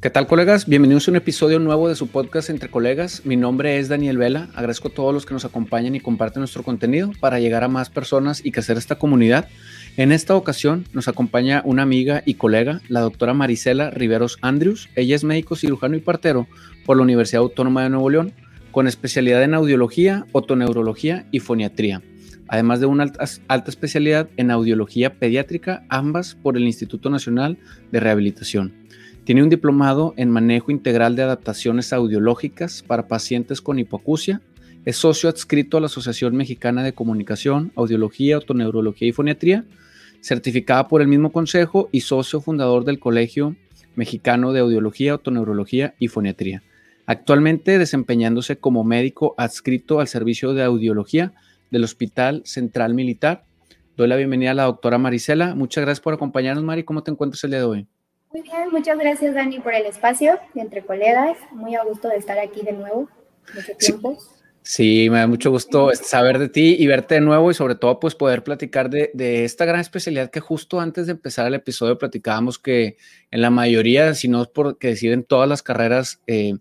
¿Qué tal colegas? Bienvenidos a un episodio nuevo de su podcast Entre Colegas. Mi nombre es Daniel Vela. Agradezco a todos los que nos acompañan y comparten nuestro contenido para llegar a más personas y crecer esta comunidad. En esta ocasión nos acompaña una amiga y colega, la doctora Marisela Riveros Andrews. Ella es médico cirujano y partero por la Universidad Autónoma de Nuevo León, con especialidad en audiología, otoneurología y foniatría además de una alta, alta, especialidad en audiología pediátrica, ambas por el Instituto Nacional de Rehabilitación. Tiene un diplomado en manejo integral de adaptaciones audiológicas para pacientes con hipoacusia. Es socio adscrito a la Asociación Mexicana de Comunicación, Audiología, Otoneurología y Foniatría, certificada por el mismo consejo y socio fundador del Colegio Mexicano de Audiología, Otoneurología y Foniatría. Actualmente desempeñándose como médico adscrito al servicio de audiología del Hospital Central Militar. Doy la bienvenida a la doctora Marisela. Muchas gracias por acompañarnos, Mari. ¿Cómo te encuentras el día de hoy? Muy bien, muchas gracias Dani por el espacio entre colegas. Muy a gusto de estar aquí de nuevo. Mucho tiempo. Sí. me da mucho gusto saber de ti y verte de nuevo y sobre todo pues poder platicar de, esta gran especialidad que justo antes de empezar el episodio platicábamos que en la mayoría, si no es porque deciden todas las carreras, eh,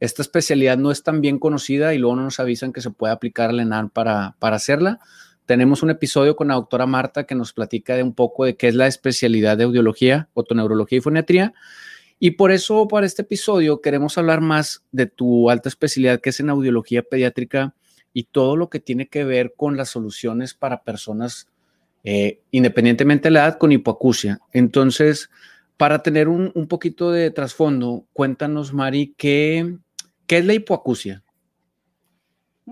esta especialidad no es tan bien conocida y luego no nos avisan que se puede aplicar al ENAR para, para hacerla. Tenemos un episodio con la doctora Marta que nos platica de un poco de qué es la especialidad de audiología, otoneurología y foniatría. Y por eso, para este episodio, queremos hablar más de tu alta especialidad, que es en audiología pediátrica y todo lo que tiene que ver con las soluciones para personas, eh, independientemente de la edad, con hipoacusia. Entonces, para tener un, un poquito de trasfondo, cuéntanos, Mari, ¿qué, ¿qué es la hipoacusia?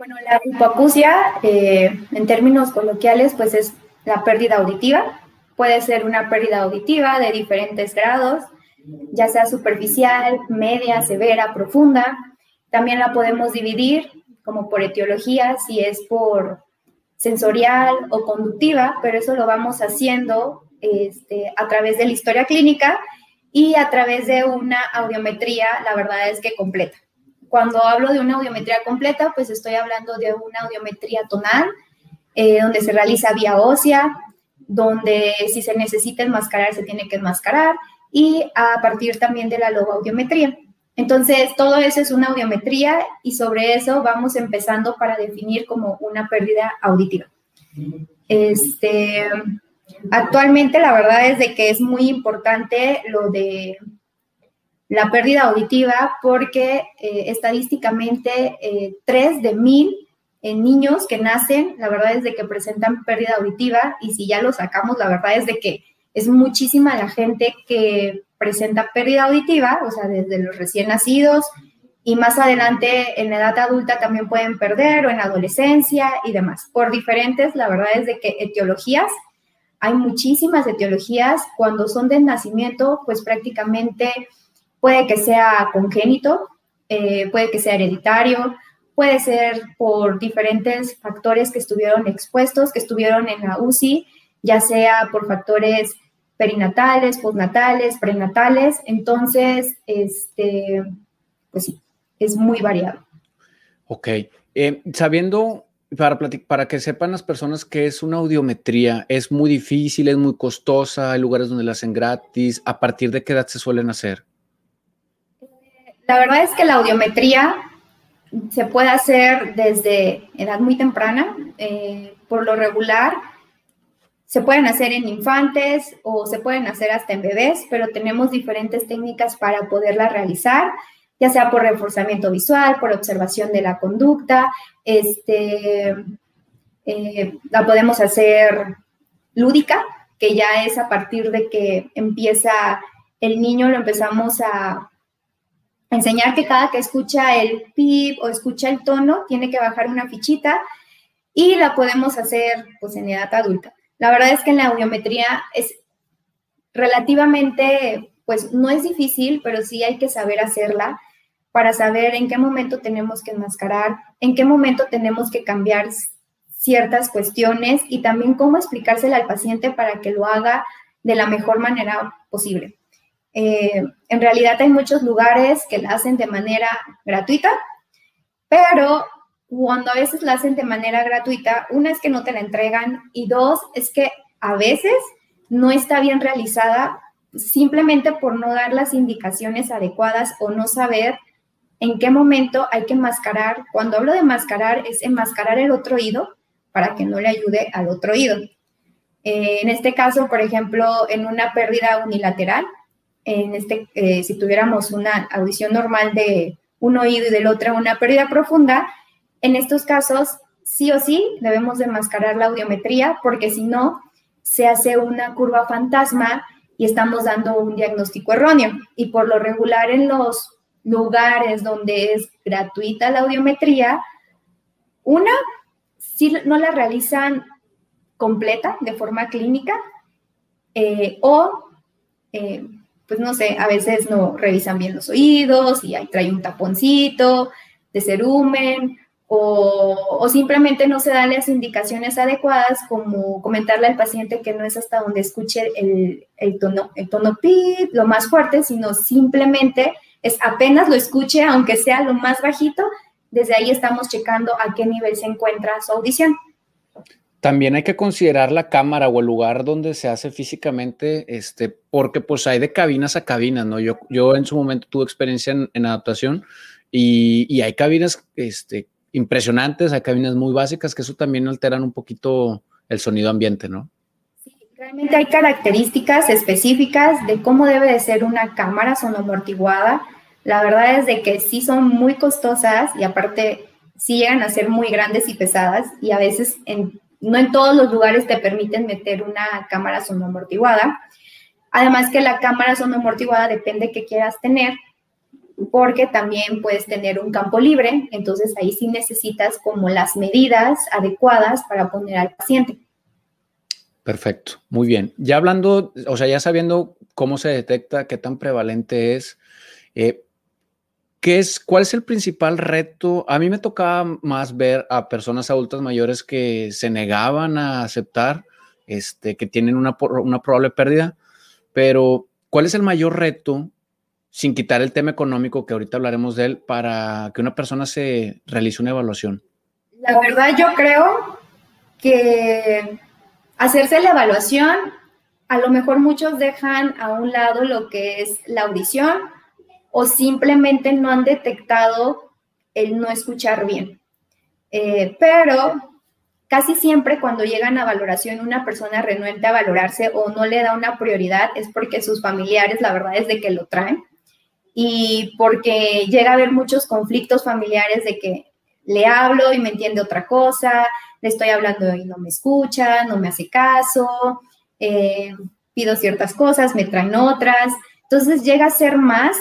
Bueno, la hipoacusia, eh, en términos coloquiales, pues es la pérdida auditiva. Puede ser una pérdida auditiva de diferentes grados, ya sea superficial, media, severa, profunda. También la podemos dividir como por etiología, si es por sensorial o conductiva, pero eso lo vamos haciendo este, a través de la historia clínica y a través de una audiometría, la verdad es que completa. Cuando hablo de una audiometría completa, pues estoy hablando de una audiometría tonal, eh, donde se realiza vía ósea, donde si se necesita enmascarar, se tiene que enmascarar, y a partir también de la logoaudiometría. Entonces, todo eso es una audiometría y sobre eso vamos empezando para definir como una pérdida auditiva. Este, actualmente la verdad es de que es muy importante lo de la pérdida auditiva porque eh, estadísticamente eh, tres de mil eh, niños que nacen, la verdad es de que presentan pérdida auditiva y si ya lo sacamos, la verdad es de que es muchísima la gente que presenta pérdida auditiva, o sea, desde los recién nacidos y más adelante en la edad adulta también pueden perder o en adolescencia y demás. Por diferentes, la verdad es de que etiologías, hay muchísimas etiologías, cuando son de nacimiento, pues prácticamente Puede que sea congénito, eh, puede que sea hereditario, puede ser por diferentes factores que estuvieron expuestos, que estuvieron en la UCI, ya sea por factores perinatales, postnatales, prenatales. Entonces, este, pues sí, es muy variado. Ok. Eh, sabiendo, para, para que sepan las personas que es una audiometría, es muy difícil, es muy costosa, hay lugares donde la hacen gratis, ¿a partir de qué edad se suelen hacer? La verdad es que la audiometría se puede hacer desde edad muy temprana. Eh, por lo regular, se pueden hacer en infantes o se pueden hacer hasta en bebés, pero tenemos diferentes técnicas para poderla realizar, ya sea por reforzamiento visual, por observación de la conducta. Este, eh, la podemos hacer lúdica, que ya es a partir de que empieza el niño, lo empezamos a enseñar que cada que escucha el pip o escucha el tono, tiene que bajar una fichita y la podemos hacer pues en edad adulta. La verdad es que en la audiometría es relativamente, pues no es difícil, pero sí hay que saber hacerla para saber en qué momento tenemos que enmascarar, en qué momento tenemos que cambiar ciertas cuestiones y también cómo explicársela al paciente para que lo haga de la mejor manera posible. Eh, en realidad hay muchos lugares que la hacen de manera gratuita, pero cuando a veces la hacen de manera gratuita, una es que no te la entregan y dos es que a veces no está bien realizada simplemente por no dar las indicaciones adecuadas o no saber en qué momento hay que enmascarar. Cuando hablo de enmascarar, es enmascarar el otro oído para que no le ayude al otro oído. Eh, en este caso, por ejemplo, en una pérdida unilateral, en este, eh, si tuviéramos una audición normal de un oído y del otro una pérdida profunda, en estos casos sí o sí debemos de enmascarar la audiometría porque si no, se hace una curva fantasma y estamos dando un diagnóstico erróneo. Y por lo regular en los lugares donde es gratuita la audiometría, una, si no la realizan completa de forma clínica eh, o, eh, pues no sé, a veces no revisan bien los oídos y ahí trae un taponcito de cerumen o, simplemente no se dan las indicaciones adecuadas, como comentarle al paciente que no es hasta donde escuche el, el tono, el tono pip, lo más fuerte, sino simplemente es apenas lo escuche, aunque sea lo más bajito, desde ahí estamos checando a qué nivel se encuentra su audición. También hay que considerar la cámara o el lugar donde se hace físicamente, este, porque pues hay de cabinas a cabinas, ¿no? Yo, yo en su momento tuve experiencia en, adaptación y, y, hay cabinas este, impresionantes, hay cabinas muy básicas que eso también alteran un poquito el sonido ambiente, ¿no? Realmente hay características específicas de cómo debe de ser una cámara sonoamortiguada. La verdad es de que sí son muy costosas y aparte sí llegan a ser muy grandes y pesadas y a veces no en todos los lugares te permiten meter una cámara sonoamortiguada. Además que la cámara sonoamortiguada depende que quieras tener porque también puedes tener un campo libre, entonces ahí sí necesitas como las medidas adecuadas para poner al paciente. Perfecto, muy bien. Ya hablando, o sea, ya sabiendo cómo se detecta, qué tan prevalente es, eh, ¿qué es, ¿cuál es el principal reto? A mí me tocaba más ver a personas adultas mayores que se negaban a aceptar este, que tienen una, una probable pérdida, pero ¿cuál es el mayor reto sin quitar el tema económico que ahorita hablaremos de él, para que una persona se realice una evaluación? La verdad yo creo que hacerse la evaluación, a lo mejor muchos dejan a un lado lo que es la audición o simplemente no han detectado el no escuchar bien. Eh, pero casi siempre cuando llegan a valoración una persona renuente a valorarse o no le da una prioridad es porque sus familiares, la verdad es de que lo traen y porque llega a haber muchos conflictos familiares de que le hablo y me entiende otra cosa, le estoy hablando y no me escucha, no me hace caso, eh, pido ciertas cosas, me traen otras. Entonces llega a ser más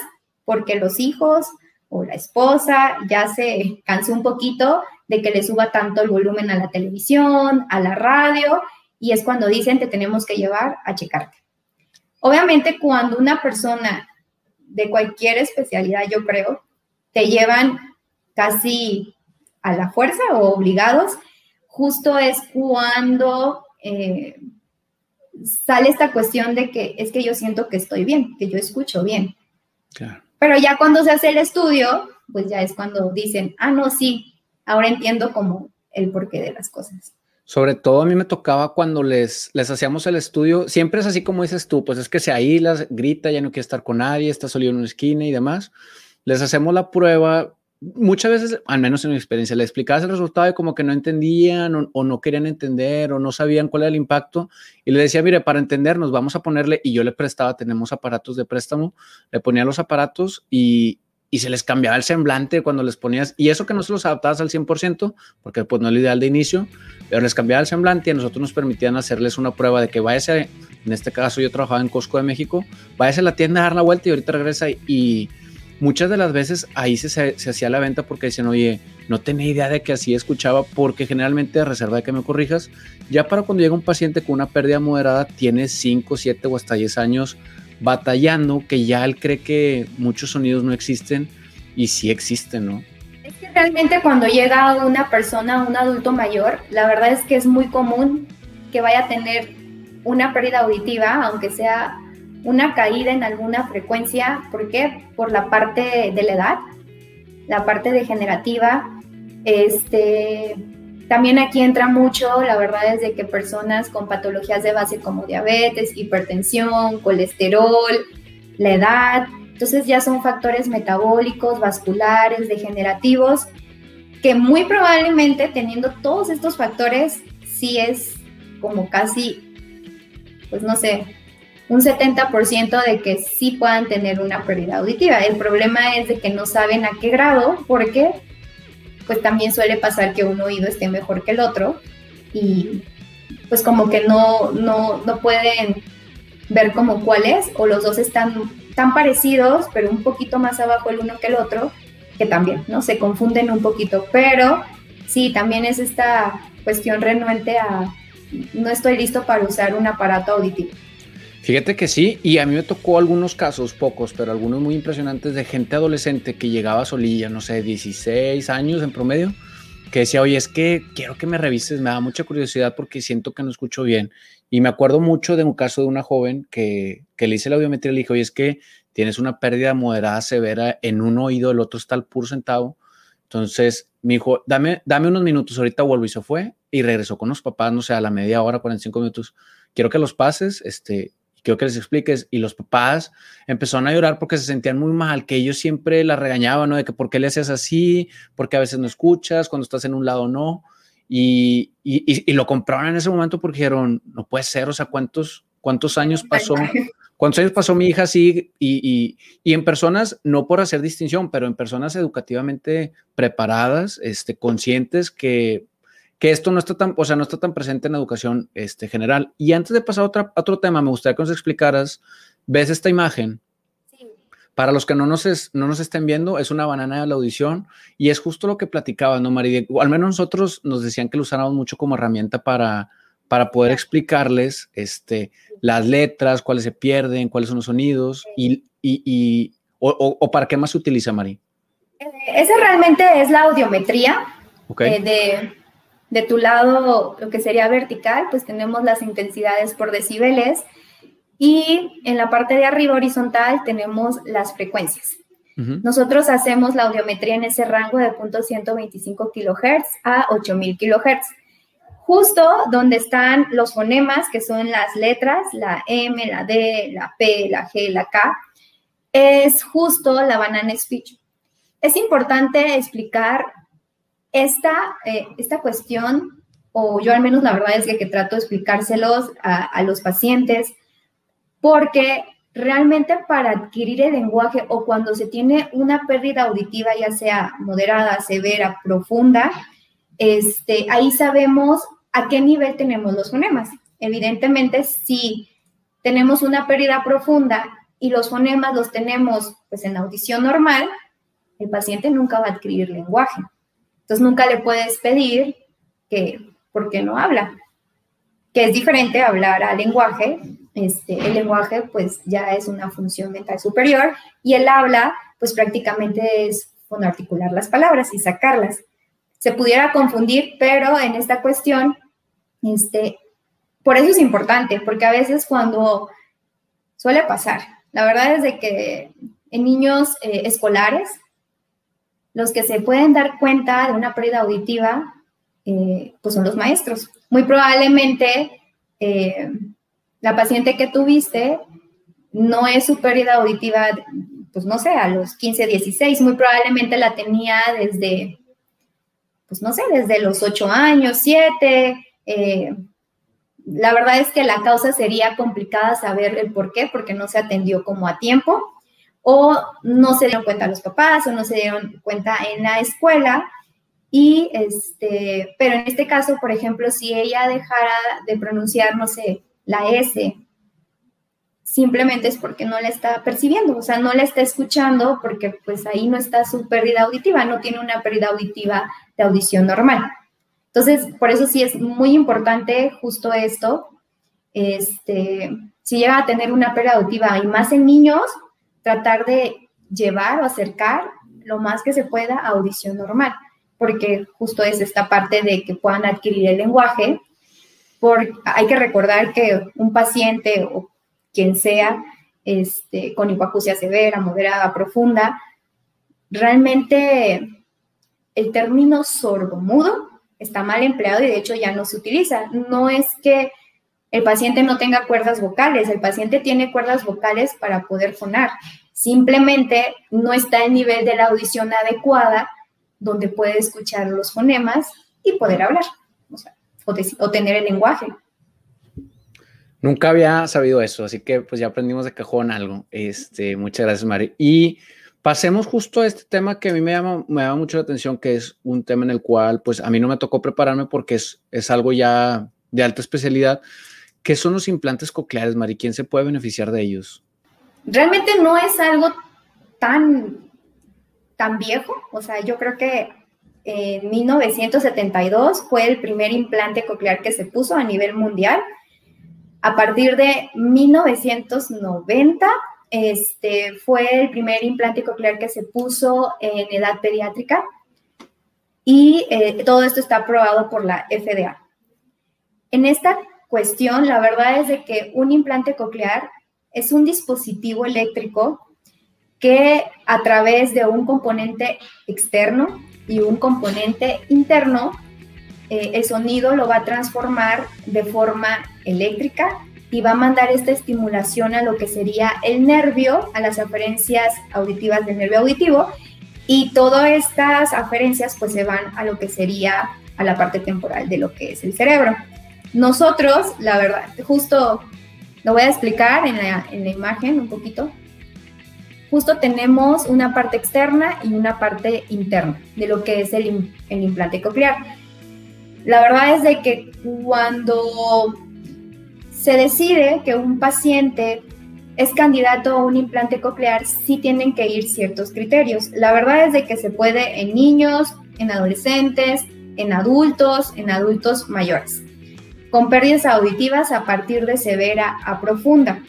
porque los hijos o la esposa ya se cansó un poquito de que le suba tanto el volumen a la televisión, a la radio, y es cuando dicen te tenemos que llevar a checarte. Obviamente cuando una persona de cualquier especialidad, yo creo, te llevan casi a la fuerza o obligados, justo es cuando eh, sale esta cuestión de que es que yo siento que estoy bien, que yo escucho bien. Pero ya cuando se hace el estudio, pues ya es cuando dicen, ah, no, sí, ahora entiendo como el porqué de las cosas. Sobre todo a mí me tocaba cuando les, les hacíamos el estudio, siempre es así como dices tú, pues es que se aísla, grita, ya no quiere estar con nadie, está solo en una esquina y demás. Les hacemos la prueba, muchas veces, al menos en mi experiencia, le explicabas el resultado y como que no entendían o, no querían entender o no sabían cuál era el impacto. Y le decía, mire, para entendernos, vamos a ponerle, y yo le prestaba, tenemos aparatos de préstamo, le ponía los aparatos y, y se les cambiaba el semblante cuando les ponías, y eso que no se los adaptabas al 100%, porque pues no es lo ideal de inicio, pero les cambiaba el semblante y a nosotros nos permitían hacerles una prueba de que váyase, en este caso yo trabajaba en Costco de México, váyase a la tienda a dar la vuelta y ahorita regresa y muchas de las veces ahí se, hacía la venta porque decían, oye, no tenía idea de que así escuchaba, porque generalmente, reserva de que me corrijas, ya para cuando llega un paciente con una pérdida moderada, tiene 5, 7 o hasta 10 años batallando, que ya él cree que muchos sonidos no existen y sí existen, ¿no? Es que realmente cuando llega una persona, un adulto mayor, la verdad es que es muy común que vaya a tener una pérdida auditiva, aunque sea una caída en alguna frecuencia. ¿Por qué? Por la parte de la edad, la parte degenerativa. Este, También aquí entra mucho, la verdad es de que personas con patologías de base como diabetes, hipertensión, colesterol, la edad, entonces ya son factores metabólicos, vasculares, degenerativos, que muy probablemente teniendo todos estos factores, sí es como casi, pues no sé, un 70% de que sí puedan tener una pérdida auditiva. El problema es de que no saben a qué grado, porque pues también suele pasar que un oído esté mejor que el otro y pues como que no, no, no pueden ver como cuál es o los dos están tan parecidos pero un poquito más abajo el uno que el otro que también, ¿no? Se confunden un poquito, pero sí, también es esta cuestión renuente a no estoy listo para usar un aparato auditivo. Fíjate que sí, y a mí me tocó algunos casos, pocos, pero algunos muy impresionantes de gente adolescente que llegaba solilla, no sé, 16 años en promedio, que decía, oye, es que quiero que me revises, me da mucha curiosidad porque siento que no escucho bien. Y me acuerdo mucho de un caso de una joven que, que le hice la audiometría y le dije, oye, es que tienes una pérdida moderada severa en un oído, el otro está al puro centavo. Entonces me dijo, dame, dame unos minutos, ahorita vuelvo y se fue y regresó con los papás, no sé, a la media hora, 45 minutos. Quiero que los pases, este, quiero que les expliques. Y los papás empezaron a llorar porque se sentían muy mal, que ellos siempre la regañaban, ¿no? De que por qué le haces así, porque a veces no escuchas, cuando estás en un lado no. Y, y, lo compraron en ese momento porque dijeron, no puede ser, o sea, ¿cuántos, cuántos años pasó? ¿Cuántos años pasó mi hija así? Y, y, en personas, no por hacer distinción, pero en personas educativamente preparadas, este, conscientes que que esto no está tan, o sea, no está tan presente en la educación este, general. Y antes de pasar a otra, otro tema, me gustaría que nos explicaras, ves esta imagen. Para los que no nos, no nos estén viendo, es una banana de la audición y es justo lo que platicaba, ¿no, María? al menos nosotros nos decían que lo usáramos mucho como herramienta para, para poder explicarles este, las letras, cuáles se pierden, cuáles son los sonidos y, y, y o, para qué más se utiliza, María. Eh, esa realmente es la audiometría eh, de, de tu lado, lo que sería vertical, pues tenemos las intensidades por decibeles y en la parte de arriba horizontal tenemos las frecuencias. Nosotros hacemos la audiometría en ese rango de 0.125 kHz a 8000 kHz. Justo donde están los fonemas, que son las letras, la M, la D, la P, la G, la K, es justo la banana speech. Es importante explicar esta, eh, esta cuestión, o yo al menos la verdad es que, trato de explicárselos a, los pacientes, porque realmente para adquirir el lenguaje o cuando se tiene una pérdida auditiva, ya sea moderada, severa, profunda, este, ahí sabemos a qué nivel tenemos los fonemas. Evidentemente, si tenemos una pérdida profunda y los fonemas los tenemos pues en audición normal, el paciente nunca va a adquirir lenguaje. Entonces nunca le puedes pedir que, ¿por qué no habla? Que es diferente hablar al lenguaje. Este, el lenguaje pues ya es una función mental superior y el habla pues prácticamente es articular las palabras y sacarlas. Se pudiera confundir, pero en esta cuestión, este, por eso es importante, porque a veces cuando suele pasar, la verdad es de que en niños eh, escolares los que se pueden dar cuenta de una pérdida auditiva, eh, pues son los maestros. Muy probablemente eh, la paciente que tuviste no es su pérdida auditiva, pues no sé, a los 15, 16, muy probablemente la tenía desde, pues no sé, desde los 8 años, 7. Eh, la verdad es que la causa sería complicada saber el por qué, porque no se atendió como a tiempo o no se dieron cuenta los papás o no se dieron cuenta en la escuela. Y este, pero en este caso, por ejemplo, si ella dejara de pronunciar, no sé, la S, simplemente es porque no la está percibiendo, o sea, no la está escuchando porque pues ahí no está su pérdida auditiva, no tiene una pérdida auditiva de audición normal. Entonces, por eso sí es muy importante justo esto, este, si llega a tener una pérdida auditiva y más en niños, tratar de llevar o acercar lo más que se pueda a audición normal, porque justo es esta parte de que puedan adquirir el lenguaje. Por, hay que recordar que un paciente o quien sea este, con hipoacusia severa, moderada, profunda, realmente el término sordomudo está mal empleado y de hecho ya no se utiliza. No es que el paciente no tenga cuerdas vocales, el paciente tiene cuerdas vocales para poder fonar. Simplemente no está en nivel de la audición adecuada donde puede escuchar los fonemas y poder hablar o, tener el lenguaje. Nunca había sabido eso, así que pues ya aprendimos de cajón algo. Este, muchas gracias, Mari. Y pasemos justo a este tema que a mí me llama, me llama mucho la atención, que es un tema en el cual pues a mí no me tocó prepararme porque es, es algo ya de alta especialidad. ¿Qué son los implantes cocleares, Mari? ¿Quién se puede beneficiar de ellos? Realmente no es algo tan tan viejo, o sea, yo creo que en 1972 fue el primer implante coclear que se puso a nivel mundial. A partir de 1990 este, fue el primer implante coclear que se puso en edad pediátrica y eh, todo esto está aprobado por la FDA. En esta cuestión, la verdad es de que un implante coclear es un dispositivo eléctrico que a través de un componente externo y un componente interno, eh, el sonido lo va a transformar de forma eléctrica y va a mandar esta estimulación a lo que sería el nervio, a las aferencias auditivas del nervio auditivo, y todas estas aferencias pues se van a lo que sería a la parte temporal de lo que es el cerebro. Nosotros, la verdad, justo lo voy a explicar en la, en la imagen un poquito justo tenemos una parte externa y una parte interna de lo que es el, implante coclear. La verdad es de que cuando se decide que un paciente es candidato a un implante coclear, sí tienen que ir ciertos criterios. La verdad es de que se puede en niños, en adolescentes, en adultos, en adultos mayores, con pérdidas auditivas a partir de severa a profunda.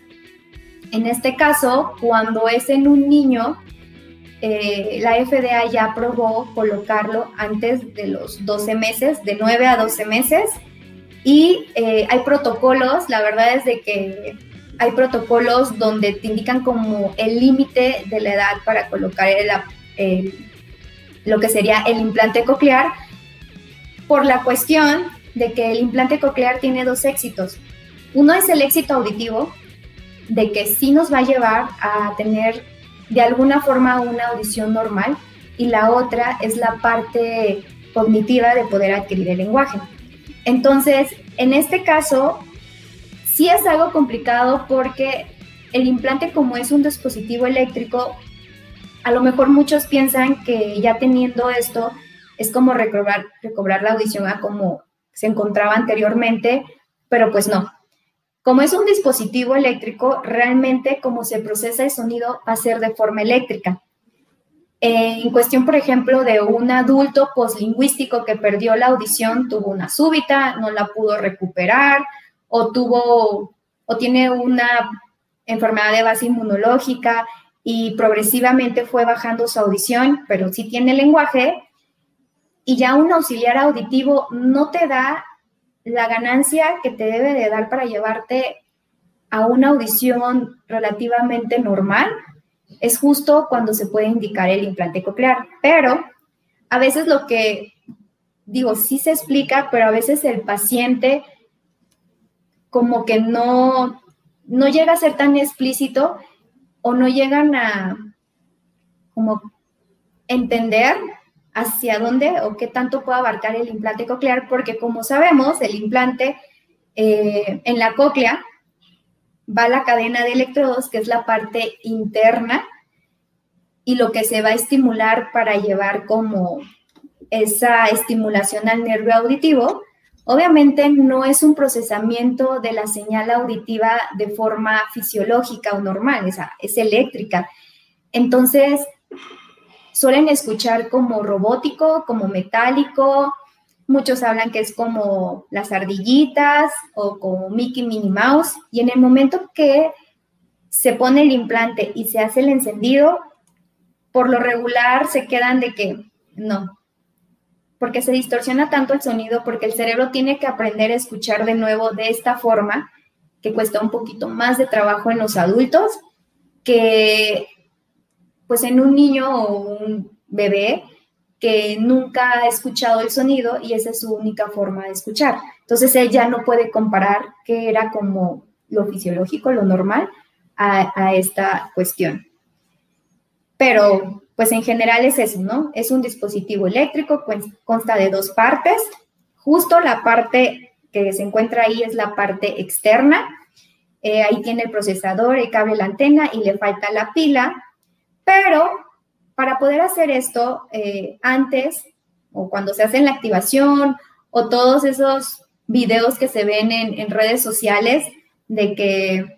En este caso, cuando es en un niño, eh, la FDA ya aprobó colocarlo antes de los 12 meses, de 9 a 12 meses, y eh, hay protocolos, la verdad es de que hay protocolos donde te indican como el límite de la edad para colocar lo que sería el implante coclear, por la cuestión de que el implante coclear tiene dos éxitos. Uno es el éxito auditivo, de que sí nos va a llevar a tener de alguna forma una audición normal y la otra es la parte cognitiva de poder adquirir el lenguaje. Entonces, en este caso, sí es algo complicado porque el implante como es un dispositivo eléctrico, a lo mejor muchos piensan que ya teniendo esto es como recobrar, recobrar la audición a como se encontraba anteriormente, pero pues no, como es un dispositivo eléctrico, realmente como se procesa el sonido va a ser de forma eléctrica. En cuestión, por ejemplo, de un adulto poslingüístico que perdió la audición, tuvo una súbita, no la pudo recuperar, o tuvo o tiene una enfermedad de base inmunológica y progresivamente fue bajando su audición, pero sí tiene lenguaje, y ya un auxiliar auditivo no te da la ganancia que te debe de dar para llevarte a una audición relativamente normal es justo cuando se puede indicar el implante coclear. Pero a veces lo que digo, sí se explica, pero a veces el paciente como que no, no llega a ser tan explícito o no llegan a como entender hacia dónde o qué tanto puede abarcar el implante coclear, porque como sabemos, el implante eh, en la cóclea va la cadena de electrodos, que es la parte interna, y lo que se va a estimular para llevar como esa estimulación al nervio auditivo, obviamente no es un procesamiento de la señal auditiva de forma fisiológica o normal, es, es eléctrica. Entonces, suelen escuchar como robótico, como metálico. Muchos hablan que es como las ardillitas o como Mickey Minnie Mouse. Y en el momento que se pone el implante y se hace el encendido, por lo regular se quedan de que no, porque se distorsiona tanto el sonido, porque el cerebro tiene que aprender a escuchar de nuevo de esta forma, que cuesta un poquito más de trabajo en los adultos, que pues en un niño o un bebé que nunca ha escuchado el sonido y esa es su única forma de escuchar. Entonces él ya no puede comparar qué era como lo fisiológico, lo normal, a, esta cuestión. Pero pues en general es eso, ¿no? Es un dispositivo eléctrico, consta de dos partes. Justo la parte que se encuentra ahí es la parte externa. Eh, ahí tiene el procesador, el cable, la antena y le falta la pila. Pero para poder hacer esto eh, antes o cuando se hace la activación o todos esos videos que se ven en, redes sociales de que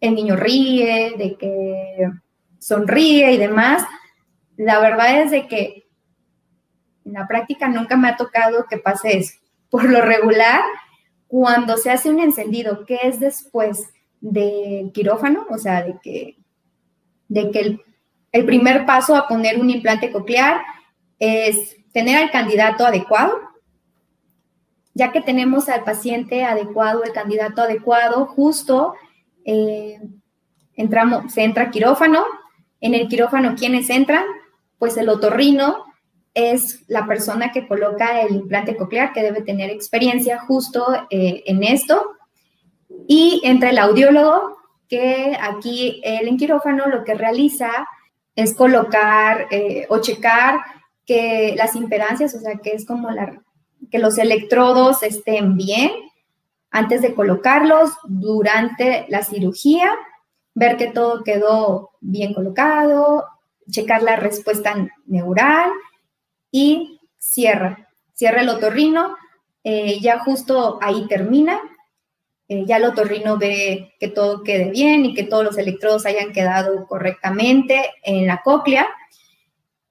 el niño ríe, de que sonríe y demás, la verdad es de que en la práctica nunca me ha tocado que pase eso. Por lo regular, cuando se hace un encendido, que es después del quirófano, o sea, de que, de que el, el primer paso a poner un implante coclear es tener al candidato adecuado, ya que tenemos al paciente adecuado, el candidato adecuado, justo eh, entramos, se entra quirófano. En el quirófano, ¿quiénes entran? pues el otorrino es la persona que coloca el implante coclear, que debe tener experiencia justo eh, en esto. Y entre el audiólogo, que aquí el en quirófano lo que realiza es colocar eh, o checar que las impedancias, o sea, que es como la, que los electrodos estén bien antes de colocarlos durante la cirugía, ver que todo quedó bien colocado, checar la respuesta neural y cierra. Cierra el otorrino, eh, ya justo ahí termina. Eh, ya el otorrino ve que todo quede bien y que todos los electrodos hayan quedado correctamente en la cóclea.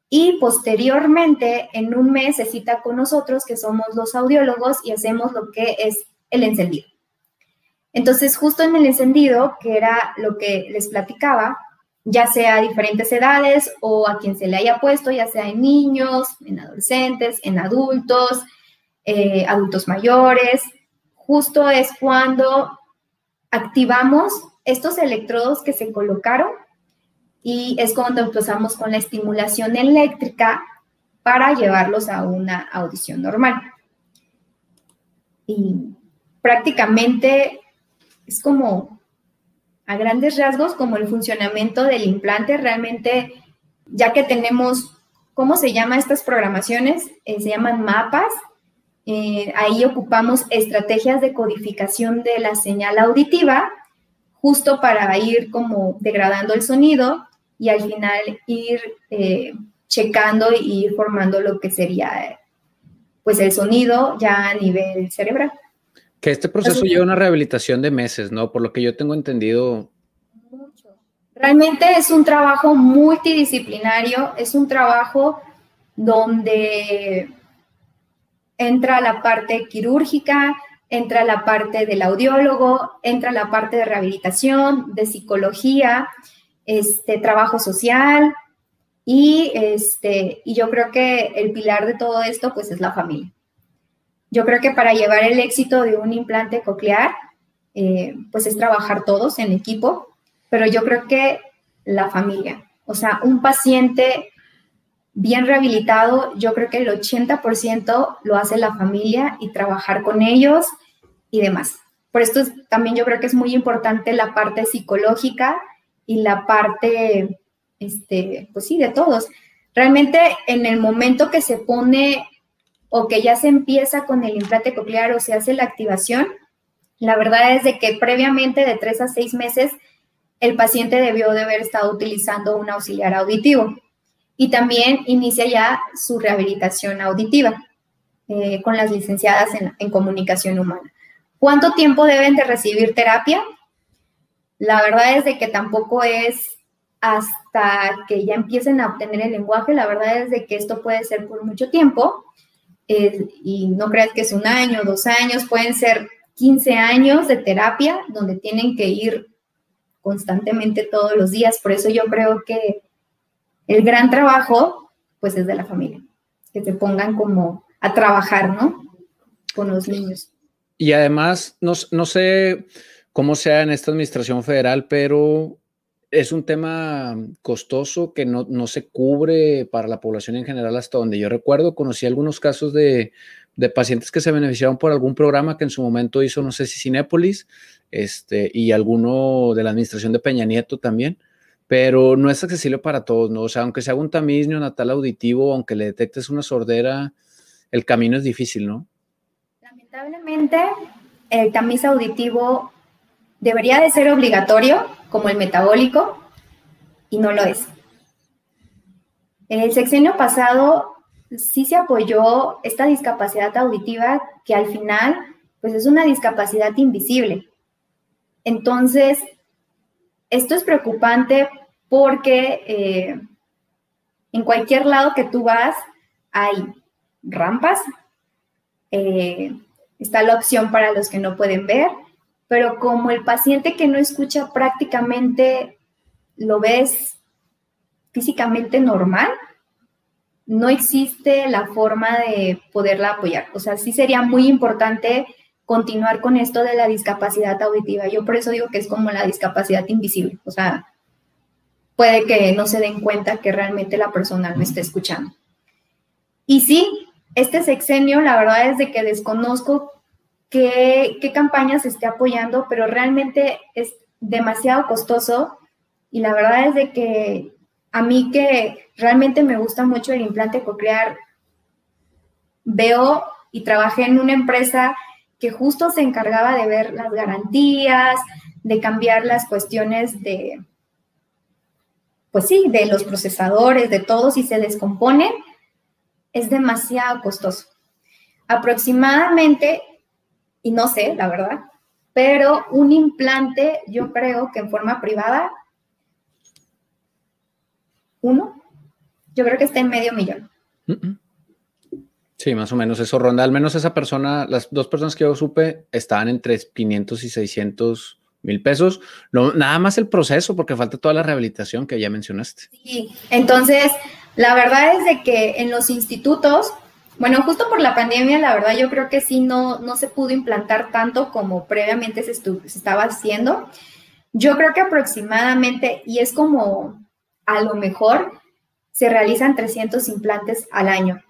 Y posteriormente, en un mes, se cita con nosotros, que somos los audiólogos, y hacemos lo que es el encendido. Entonces, justo en el encendido, que era lo que les platicaba, ya sea a diferentes edades o a quien se le haya puesto, ya sea en niños, en adolescentes, en adultos, eh, adultos mayores. Justo es cuando activamos estos electrodos que se colocaron y es cuando empezamos con la estimulación eléctrica para llevarlos a una audición normal. Y prácticamente es como a grandes rasgos como el funcionamiento del implante, realmente, ya que tenemos, ¿cómo se llama estas programaciones? Eh, se llaman mapas. Eh, ahí ocupamos estrategias de codificación de la señal auditiva, justo para ir como degradando el sonido y al final ir eh, checando y ir formando lo que sería pues el sonido ya a nivel cerebral. Que este proceso lleva una rehabilitación de meses, ¿no? Por lo que yo tengo entendido. Mucho. Realmente es un trabajo multidisciplinario, es un trabajo donde entra la parte quirúrgica, entra la parte del audiólogo, entra la parte de rehabilitación, de psicología, este trabajo social y este y yo creo que el pilar de todo esto pues es la familia. Yo creo que para llevar el éxito de un implante coclear, eh, pues es trabajar todos en equipo, pero yo creo que la familia, o sea, un paciente bien rehabilitado, yo creo que el 80% lo hace la familia y trabajar con ellos y demás. Por esto también yo creo que es muy importante la parte psicológica y la parte, este, pues sí, de todos. Realmente en el momento que se pone o que ya se empieza con el implante coclear o se hace la activación, la verdad es de que previamente de tres a seis meses el paciente debió de haber estado utilizando un auxiliar auditivo y también inicia ya su rehabilitación auditiva eh, con las licenciadas en, comunicación humana. ¿Cuánto tiempo deben de recibir terapia? La verdad es de que tampoco es hasta que ya empiecen a obtener el lenguaje, la verdad es de que esto puede ser por mucho tiempo, y no creas que es un año, dos años, pueden ser 15 años de terapia donde tienen que ir constantemente todos los días. Por eso yo creo que el gran trabajo, pues es de la familia, que se pongan como a trabajar, ¿no? Con los niños. Y además, no, sé cómo sea en esta administración federal, pero es un tema costoso que no, se cubre para la población en general hasta donde yo recuerdo. Conocí algunos casos de, de, pacientes que se beneficiaron por algún programa que en su momento hizo, no sé si Cinépolis, este, y alguno de la administración de Peña Nieto también, pero no es accesible para todos, ¿no? O sea, aunque se haga un tamiz neonatal auditivo, aunque le detectes una sordera, el camino es difícil, ¿no? Lamentablemente, el tamiz auditivo debería de ser obligatorio, como el metabólico, y no lo es. En el sexenio pasado sí se apoyó esta discapacidad auditiva que al final pues es una discapacidad invisible. Entonces, esto es preocupante porque eh, en cualquier lado que tú vas hay rampas, eh, está la opción para los que no pueden ver, pero como el paciente que no escucha prácticamente lo ves físicamente normal, no existe la forma de poderla apoyar. O sea, sí sería muy importante continuar con esto de la discapacidad auditiva. Yo por eso digo que es como la discapacidad invisible. O sea, puede que no se den cuenta que realmente la persona no esté escuchando. Y sí, este sexenio, la verdad es de que desconozco qué, qué campaña se esté apoyando, pero realmente es demasiado costoso y la verdad es de que a mí que realmente me gusta mucho el implante coclear, veo y trabajé en una empresa que justo se encargaba de ver las garantías, de cambiar las cuestiones de, pues sí, de los procesadores, de todo, si se descompone, es demasiado costoso. Aproximadamente, y no sé, la verdad, pero un implante, yo creo que en forma privada, uno, yo creo que está en medio millón. Sí, más o menos eso ronda. Al menos esa persona, las dos personas que yo supe, estaban entre 500 y 600 mil pesos. No, nada más el proceso, porque falta toda la rehabilitación que ya mencionaste. Sí, entonces, la verdad es de que en los institutos, bueno, justo por la pandemia, la verdad yo creo que sí no, no se pudo implantar tanto como previamente se, se estaba haciendo. Yo creo que aproximadamente, y es como a lo mejor, se realizan 300 implantes al año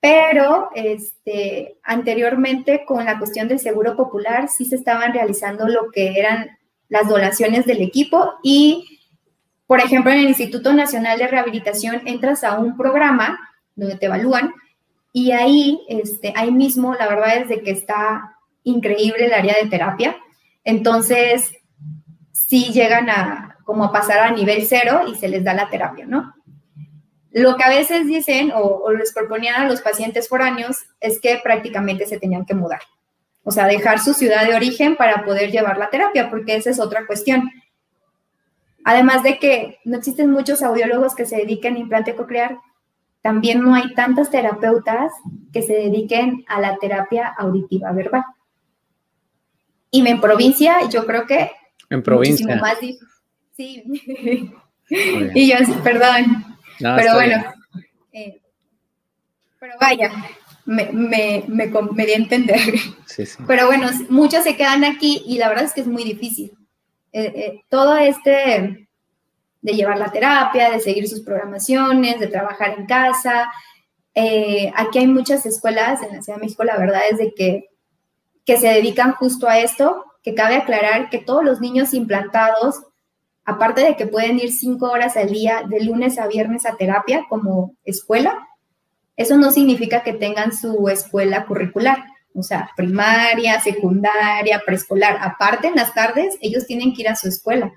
pero este, anteriormente con la cuestión del seguro popular sí se estaban realizando lo que eran las donaciones del equipo y, por ejemplo, en el Instituto Nacional de Rehabilitación entras a un programa donde te evalúan y ahí, este, ahí mismo, la verdad es de que está increíble el área de terapia. Entonces, sí llegan a como a pasar a nivel cero y se les da la terapia, ¿no? Lo que a veces dicen o, les proponían a los pacientes foráneos es que prácticamente se tenían que mudar. O sea, dejar su ciudad de origen para poder llevar la terapia, porque esa es otra cuestión. Además de que no existen muchos audiólogos que se dediquen a implante coclear, también no hay tantas terapeutas que se dediquen a la terapia auditiva verbal. Y en provincia, yo creo que. En provincia. Más sí. y yo, perdón, pero bueno, eh, pero vaya, me, me, me, me di a entender. Pero bueno, muchos se quedan aquí y la verdad es que es muy difícil. Eh, eh, todo este de llevar la terapia, de seguir sus programaciones, de trabajar en casa. aquí hay muchas escuelas en la Ciudad de México, la verdad es de que, que se dedican justo a esto, que cabe aclarar que todos los niños implantados aparte de que pueden ir cinco horas al día de lunes a viernes a terapia como escuela, eso no significa que tengan su escuela curricular, o sea, primaria, secundaria, preescolar. Aparte, en las tardes, ellos tienen que ir a su escuela.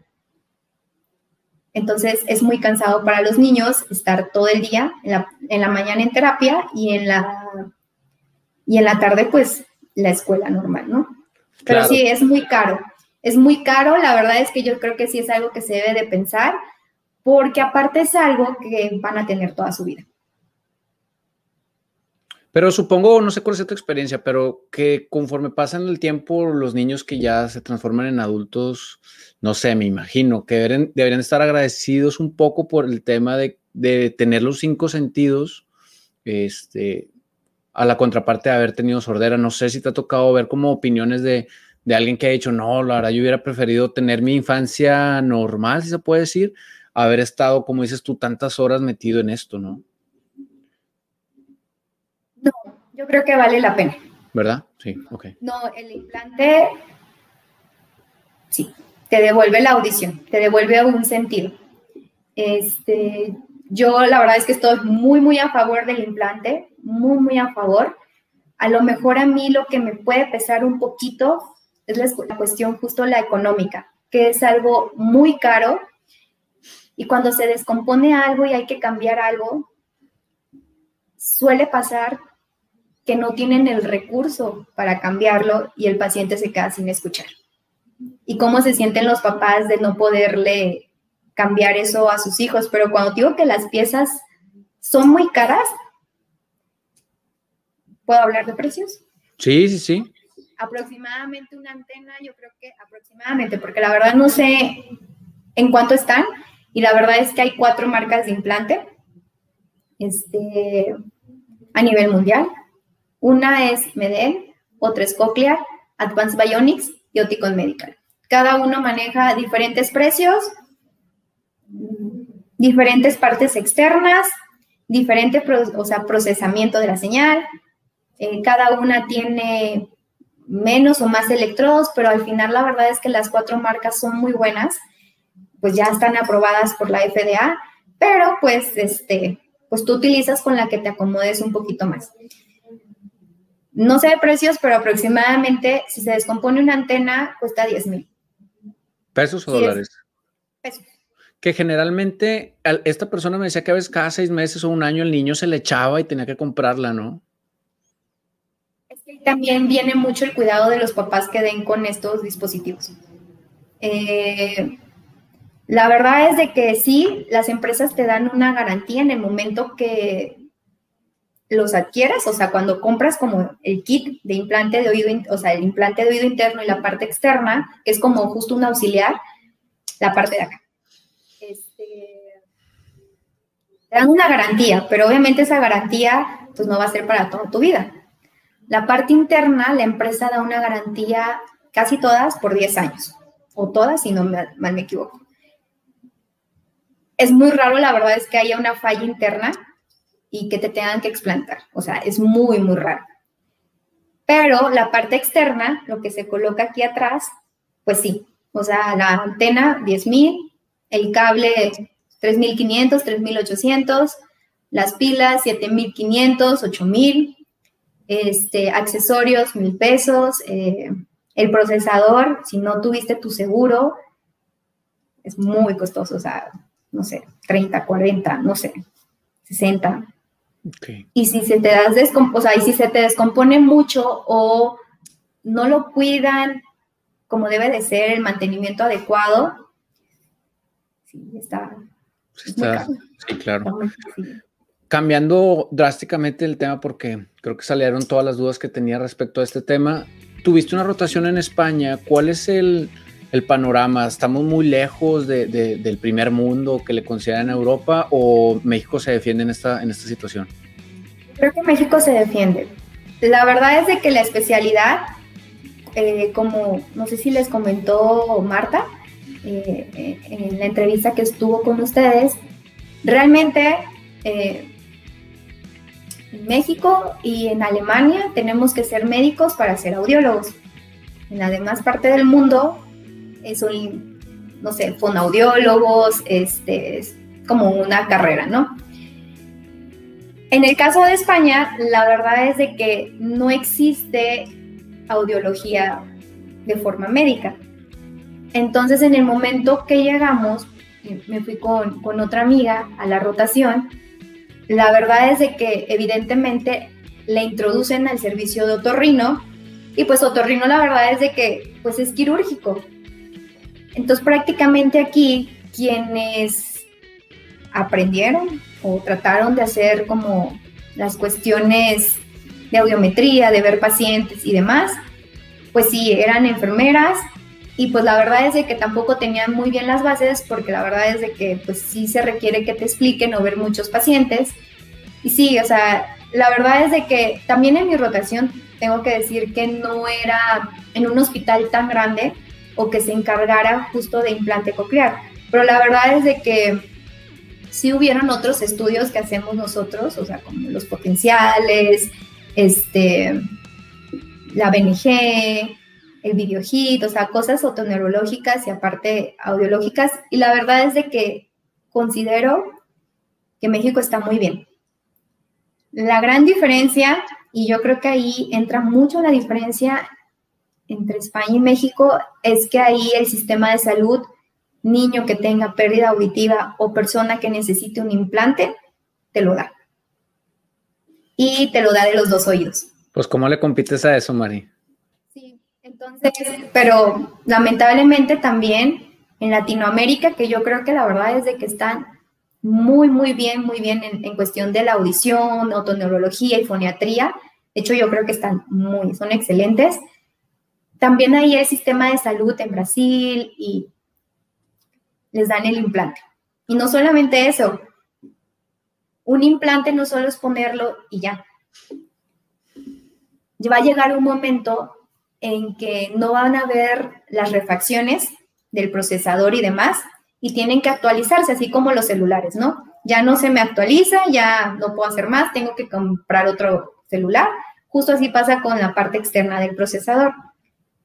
Entonces, es muy cansado para los niños estar todo el día, en la, mañana en terapia y en la, y en la tarde, pues, la escuela normal, ¿no? Pero sí, es muy caro. Es muy caro, la verdad es que yo creo que sí es algo que se debe de pensar, porque aparte es algo que van a tener toda su vida. Pero supongo, no sé cuál es tu experiencia, pero que conforme pasan el tiempo, los niños que ya se transforman en adultos, no sé, me imagino que deberían, estar agradecidos un poco por el tema de, de, tener los cinco sentidos, este, a la contraparte de haber tenido sordera. No sé si te ha tocado ver como opiniones de, de alguien que ha dicho, no, la verdad, yo hubiera preferido tener mi infancia normal, si se puede decir, haber estado, como dices tú, tantas horas metido en esto, ¿no? No, yo creo que vale la pena. ¿Verdad? Sí, ok. No, el implante, sí, te devuelve la audición, te devuelve un sentido. Este, yo la verdad es que estoy muy, muy a favor del implante, muy, muy a favor. A lo mejor a mí lo que me puede pesar un poquito es la cuestión justo la económica, que es algo muy caro. Y cuando se descompone algo y hay que cambiar algo, suele pasar que no tienen el recurso para cambiarlo y el paciente se queda sin escuchar. Y cómo se sienten los papás de no poderle cambiar eso a sus hijos. Pero cuando digo que las piezas son muy caras, ¿puedo hablar de precios? Sí, sí, sí. Aproximadamente una antena, yo creo que aproximadamente, porque la verdad no sé en cuánto están. Y la verdad es que hay cuatro marcas de implante este, a nivel mundial. Una es Medel, otra es Cochlear, Advanced Bionics y Oticon Medical. Cada uno maneja diferentes precios, diferentes partes externas, diferente o sea, procesamiento de la señal. Eh, cada una tiene menos o más electrodos, pero al final la verdad es que las cuatro marcas son muy buenas, pues ya están aprobadas por la FDA, pero pues este, pues tú utilizas con la que te acomodes un poquito más. No sé de precios, pero aproximadamente si se descompone una antena cuesta 10 mil. ¿Pesos o dólares? Pesos. Que generalmente esta persona me decía que a veces cada seis meses o un año el niño se le echaba y tenía que comprarla, ¿no? También viene mucho el cuidado de los papás que den con estos dispositivos. Eh, la verdad es de que sí, las empresas te dan una garantía en el momento que los adquieres, o sea, cuando compras como el kit de implante de oído, o sea, el implante de oído interno y la parte externa, que es como justo un auxiliar, la parte de acá. Este, te dan una garantía, pero obviamente esa garantía pues no va a ser para toda tu vida. La parte interna, la empresa da una garantía casi todas por 10 años, o todas si no mal me equivoco. Es muy raro, la verdad es que haya una falla interna y que te tengan que explantar. O sea, es muy, muy raro. Pero la parte externa, lo que se coloca aquí atrás, pues sí. O sea, la antena 10.000, el cable 3.500, 3.800, las pilas 7.500, 8.000, este, accesorios 1.000 pesos, eh, el procesador, si no tuviste tu seguro, es muy costoso, o sea, no sé, 30, 40, no sé, 60. Y si se te das o sea, y si se te descompone mucho o no lo cuidan como debe de ser el mantenimiento adecuado, sí, está. sí, claro. Cambiando drásticamente el tema, porque creo que salieron todas las dudas que tenía respecto a este tema. Tuviste una rotación en España. ¿Cuál es el, panorama? ¿Estamos muy lejos del primer mundo que le consideran Europa o México se defiende en esta, en esta situación? Creo que México se defiende. La verdad es de que la especialidad, eh, como no sé si les comentó Marta eh, eh, en la entrevista que estuvo con ustedes, realmente en México y en Alemania tenemos que ser médicos para ser audiólogos. En la demás parte del mundo son, no sé, fonaudiólogos, este, es como una carrera, ¿no? En el caso de España, la verdad es de que no existe audiología de forma médica. Entonces, en el momento que llegamos, me fui con, con otra amiga a la rotación, la verdad es de que evidentemente le introducen al servicio de otorrino y pues otorrino la verdad es de que pues es quirúrgico. Entonces prácticamente aquí quienes aprendieron o trataron de hacer como las cuestiones de audiometría, de ver pacientes y demás, pues sí, eran enfermeras y pues la verdad es de que tampoco tenían muy bien las bases porque la verdad es de que pues sí se requiere que te expliquen o ver muchos pacientes. Y sí, o sea, la verdad es de que también en mi rotación tengo que decir que no era en un hospital tan grande o que se encargara justo de implante coclear. Pero la verdad es de que sí hubieron otros estudios que hacemos nosotros, o sea, como los potenciales, este, la BNG, el videohit, o sea, cosas otoneurológicas y aparte audiológicas. Y la verdad es de que considero que México está muy bien. La gran diferencia, y yo creo que ahí entra mucho la diferencia entre España y México, es que ahí el sistema de salud, niño que tenga pérdida auditiva o persona que necesite un implante, te lo da. Y te lo da de los dos oídos. Pues, ¿cómo le compites a eso, Mari? Entonces, pero lamentablemente también en Latinoamérica, que yo creo que la verdad es de que están muy, muy bien, muy bien en, cuestión de la audición, otoneurología y foniatría. De hecho, yo creo que están muy, son excelentes. También hay el sistema de salud en Brasil y les dan el implante. Y no solamente eso, un implante no solo es ponerlo y ya. Va a llegar un momento en que no van a ver las refacciones del procesador y demás, y tienen que actualizarse, así como los celulares, ¿no? Ya no se me actualiza, ya no puedo hacer más, tengo que comprar otro celular. Justo así pasa con la parte externa del procesador.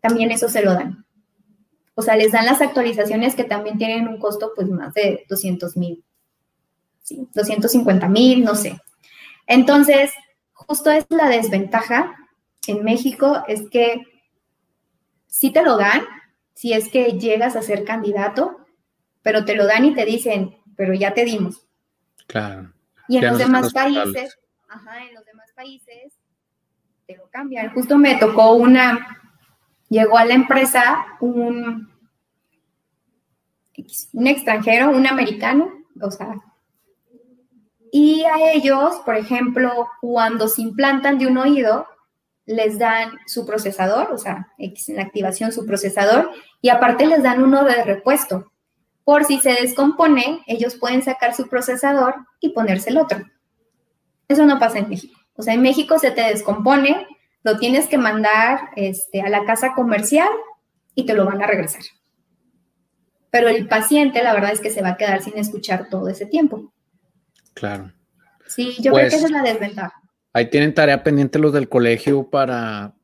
También eso se lo dan. O sea, les dan las actualizaciones que también tienen un costo pues más de 200 mil, ¿sí? 250 mil, no sé. Entonces, justo es la desventaja en México, es que si te lo dan, si es que llegas a ser candidato, pero te lo dan y te dicen, pero ya te dimos. Claro. Y en los demás países, ajá, en los demás países te lo cambian. Justo me tocó una, llegó a la empresa un, un extranjero, un americano, o sea, y a ellos, por ejemplo, cuando se implantan de un oído, les dan su procesador, o sea, en la activación su procesador, y aparte les dan uno de repuesto por si se descompone, ellos pueden sacar su procesador y ponerse el otro. Eso no pasa en México. O sea, en México se te descompone, lo tienes que mandar este, a la casa comercial y te lo van a regresar. Pero el paciente, la verdad es que se va a quedar sin escuchar todo ese tiempo. Claro. Sí, yo creo que pues, esa es la desventaja. Ahí tienen tarea pendiente los del colegio para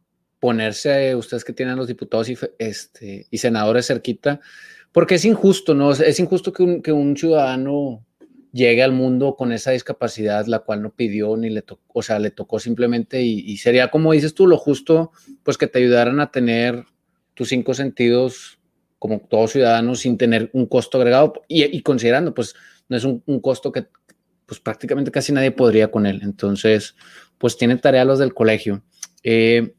ponerse, ustedes que tienen los diputados y, este, y senadores cerquita, porque es injusto, ¿no? Es injusto que un, que un ciudadano llegue al mundo con esa discapacidad, la cual no pidió ni le tocó, o sea, le tocó simplemente y, sería como dices tú, lo justo, pues que te ayudaran a tener tus cinco sentidos como todo ciudadano sin tener un costo agregado y, considerando, pues no es un, costo que pues prácticamente casi nadie podría con él. Entonces, pues tienen tarea los del colegio. Eh,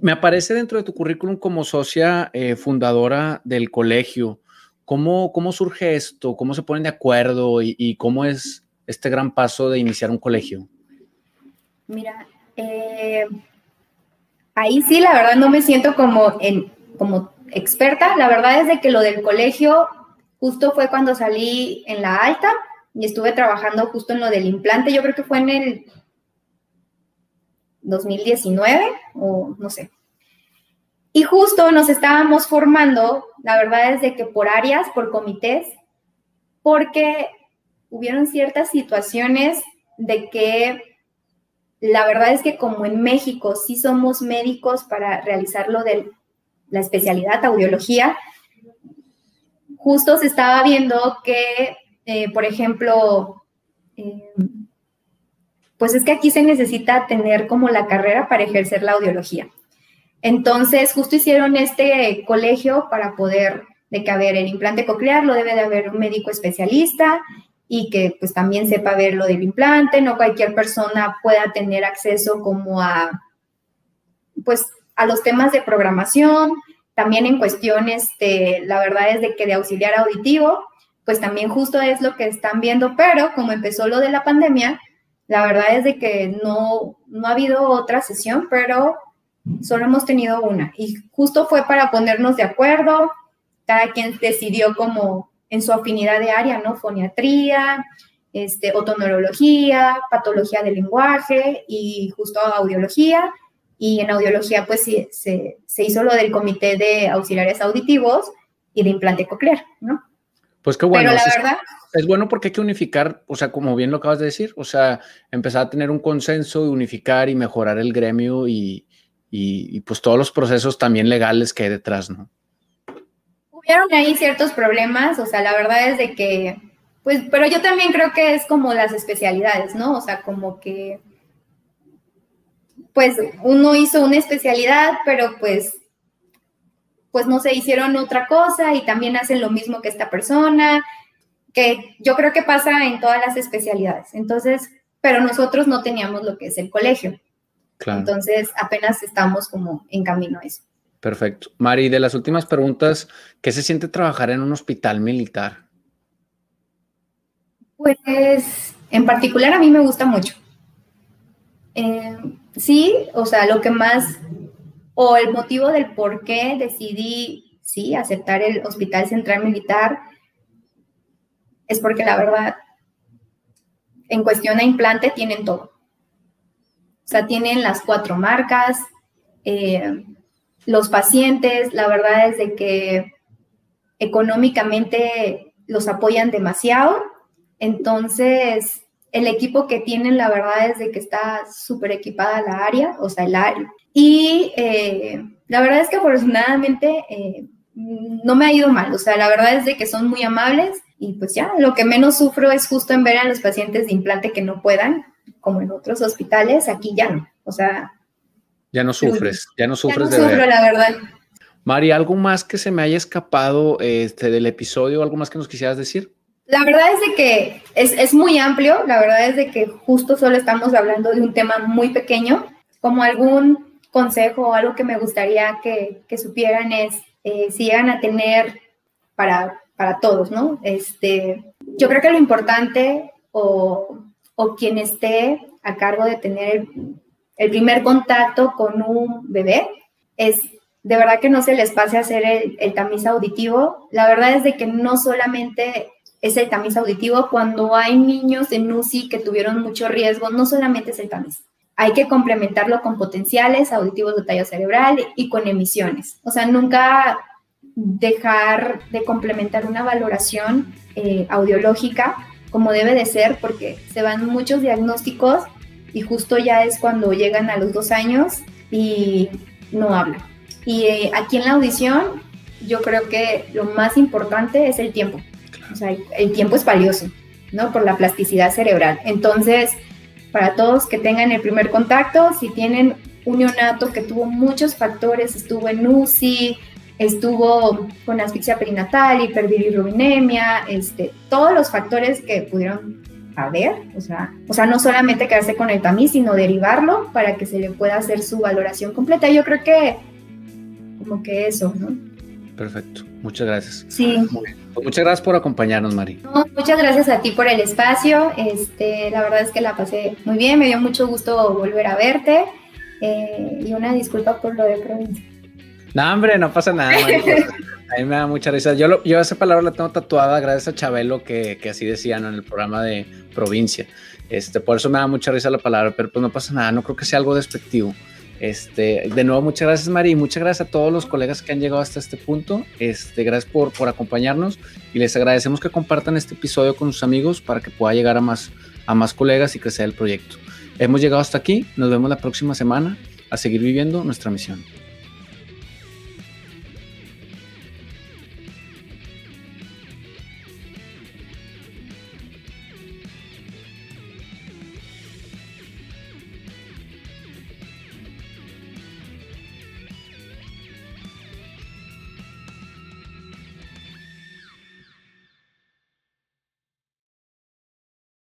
me aparece dentro de tu currículum como socia eh, fundadora del colegio. ¿Cómo, ¿Cómo surge esto? ¿Cómo se ponen de acuerdo? ¿Y, cómo es este gran paso de iniciar un colegio? Mira, eh, ahí sí, la verdad no me siento como, en, como experta. La verdad es de que lo del colegio justo fue cuando salí en la alta y estuve trabajando justo en lo del implante. Yo creo que fue en el 2019 o no sé. Y justo nos estábamos formando, la verdad es de que por áreas, por comités, porque hubieron ciertas situaciones de que la verdad es que como en México sí somos médicos para realizar lo de la especialidad audiología, justo se estaba viendo que, eh, por ejemplo, eh, pues es que aquí se necesita tener como la carrera para ejercer la audiología. Entonces, justo hicieron este colegio para poder, de que, a el implante coclear lo debe de haber un médico especialista y que pues también sepa ver lo del implante, no cualquier persona pueda tener acceso como a, pues, a los temas de programación, también en cuestiones de, la verdad es de que de auxiliar auditivo, pues también justo es lo que están viendo, pero como empezó lo de la pandemia, la verdad es de que no, no ha habido otra sesión, pero solo hemos tenido una. Y justo fue para ponernos de acuerdo, cada quien decidió como en su afinidad de área, ¿no? Foniatría, este, otoneurología, patología del lenguaje y justo audiología. y en audiología pues sí, se, hizo lo del comité de auxiliares auditivos y de implante coclear, ¿no? Pues qué bueno. Pero la verdad... Es bueno porque hay que unificar, o sea, como bien lo acabas de decir, o sea, empezar a tener un consenso, unificar y mejorar el gremio y, y, pues todos los procesos también legales que hay detrás, ¿no? Hubieron ahí ciertos problemas, o sea, la verdad es de que, pues, pero yo también creo que es como las especialidades, ¿no? O sea, como que, pues, uno hizo una especialidad, pero pues, pues no se hicieron otra cosa y también hacen lo mismo que esta persona, que yo creo que pasa en todas las especialidades. Entonces, pero nosotros no teníamos lo que es el colegio. Entonces, apenas estamos como en camino a eso. Perfecto. Mari, de las últimas preguntas, ¿qué se siente trabajar en un hospital militar? Pues, en particular a mí me gusta mucho. Eh, sí, o sea, lo que más, o el motivo del por qué decidí, sí, aceptar el Hospital Central Militar, es porque la verdad, en cuestión de implante, tienen todo. O sea, tienen las cuatro marcas, eh, los pacientes, la verdad es de que económicamente los apoyan demasiado. Entonces, el equipo que tienen, la verdad es de que está súper equipada la área, o sea, el área. Y eh, la verdad es que afortunadamente eh, no me ha ido mal, o sea, la verdad es de que son muy amables y pues ya, lo que menos sufro es justo en ver a los pacientes de implante que no puedan, como en otros hospitales, aquí ya no. O sea. Ya no sufres, ya no sufres ya no sufro, la verdad. Mari, ¿algo más que se me haya escapado este, del episodio? ¿Algo más que nos quisieras decir? La verdad es de que es, es, muy amplio, la verdad es de que justo solo estamos hablando de un tema muy pequeño, como algún consejo o algo que me gustaría que, supieran es, eh, si llegan a tener para, para todos, ¿no? Este, yo creo que lo importante o o quien esté a cargo de tener el, primer contacto con un bebé, es de verdad que no se les pase a hacer el, tamiz auditivo. La verdad es de que no solamente es el tamiz auditivo, cuando hay niños en UCI que tuvieron mucho riesgo, no solamente es el tamiz. Hay que complementarlo con potenciales auditivos de talla cerebral y con emisiones. O sea, nunca dejar de complementar una valoración eh, audiológica como debe de ser, porque se van muchos diagnósticos y justo ya es cuando llegan a los dos años y no hablan. Y eh, aquí en la audición, yo creo que lo más importante es el tiempo. O sea, el tiempo es valioso, ¿no? Por la plasticidad cerebral. Entonces, para todos que tengan el primer contacto, si tienen un neonato que tuvo muchos factores, estuvo en UCI, estuvo con asfixia perinatal, hiperbilirrubinemia, este, todos los factores que pudieron haber, o sea, o sea, no solamente quedarse con el tamiz, sino derivarlo para que se le pueda hacer su valoración completa. Yo creo que como que eso, ¿no? Perfecto, muchas gracias. Sí. Pues muchas gracias por acompañarnos, Mari. muchas gracias a ti por el espacio. Este, la verdad es que la pasé muy bien, me dio mucho gusto volver a verte eh, y una disculpa por lo de provincia. No, hombre, no pasa nada. a mí me da mucha risa. Yo, yo esa palabra la tengo tatuada gracias a Chabelo, que, que así decían en el programa de provincia. Este, por eso me da mucha risa la palabra, pero pues no pasa nada, no creo que sea algo despectivo. Este, de nuevo, muchas gracias, Mari, y muchas gracias a todos los colegas que han llegado hasta este punto. Este, gracias por, por acompañarnos y les agradecemos que compartan este episodio con sus amigos para que pueda llegar a más, a más colegas y crecer el proyecto. Hemos llegado hasta aquí, nos vemos la próxima semana a seguir viviendo nuestra misión.